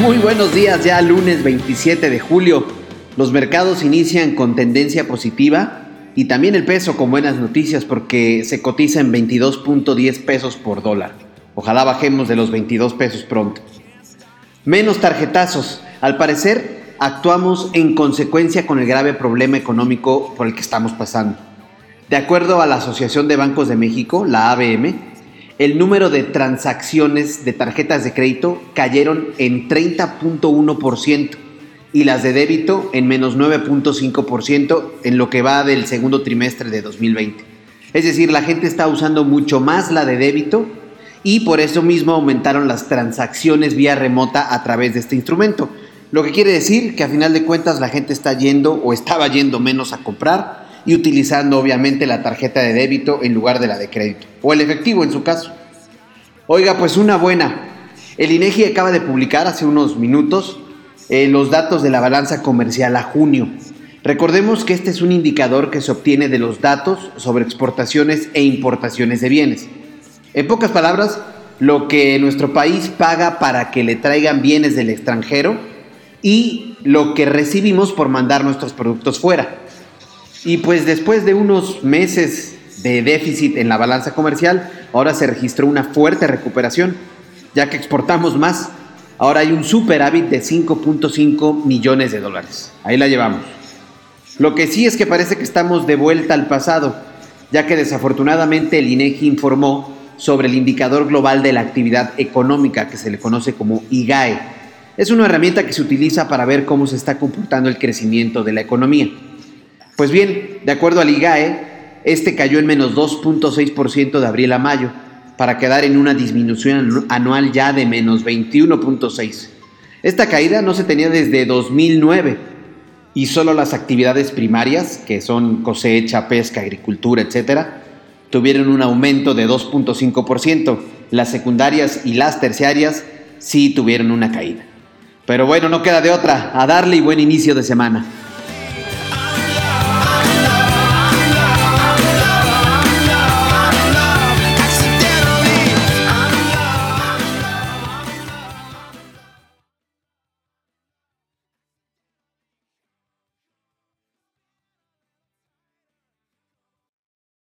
Muy buenos días, ya lunes 27 de julio. Los mercados inician con tendencia positiva y también el peso con buenas noticias porque se cotiza en 22.10 pesos por dólar. Ojalá bajemos de los 22 pesos pronto. Menos tarjetazos. Al parecer, actuamos en consecuencia con el grave problema económico por el que estamos pasando. De acuerdo a la Asociación de Bancos de México, la ABM, el número de transacciones de tarjetas de crédito cayeron en 30.1% y las de débito en menos 9.5% en lo que va del segundo trimestre de 2020. Es decir, la gente está usando mucho más la de débito y por eso mismo aumentaron las transacciones vía remota a través de este instrumento. Lo que quiere decir que a final de cuentas la gente está yendo o estaba yendo menos a comprar y utilizando obviamente la tarjeta de débito en lugar de la de crédito, o el efectivo en su caso. Oiga, pues una buena. El INEGI acaba de publicar hace unos minutos eh, los datos de la balanza comercial a junio. Recordemos que este es un indicador que se obtiene de los datos sobre exportaciones e importaciones de bienes. En pocas palabras, lo que nuestro país paga para que le traigan bienes del extranjero y lo que recibimos por mandar nuestros productos fuera. Y pues después de unos meses de déficit en la balanza comercial, ahora se registró una fuerte recuperación, ya que exportamos más. Ahora hay un superávit de 5.5 millones de dólares. Ahí la llevamos. Lo que sí es que parece que estamos de vuelta al pasado, ya que desafortunadamente el INEGI informó sobre el indicador global de la actividad económica que se le conoce como IGAE. Es una herramienta que se utiliza para ver cómo se está comportando el crecimiento de la economía. Pues bien, de acuerdo al IGAE, este cayó en menos 2.6% de abril a mayo, para quedar en una disminución anual ya de menos 21.6%. Esta caída no se tenía desde 2009 y solo las actividades primarias, que son cosecha, pesca, agricultura, etcétera, tuvieron un aumento de 2.5%. Las secundarias y las terciarias sí tuvieron una caída. Pero bueno, no queda de otra, a darle y buen inicio de semana.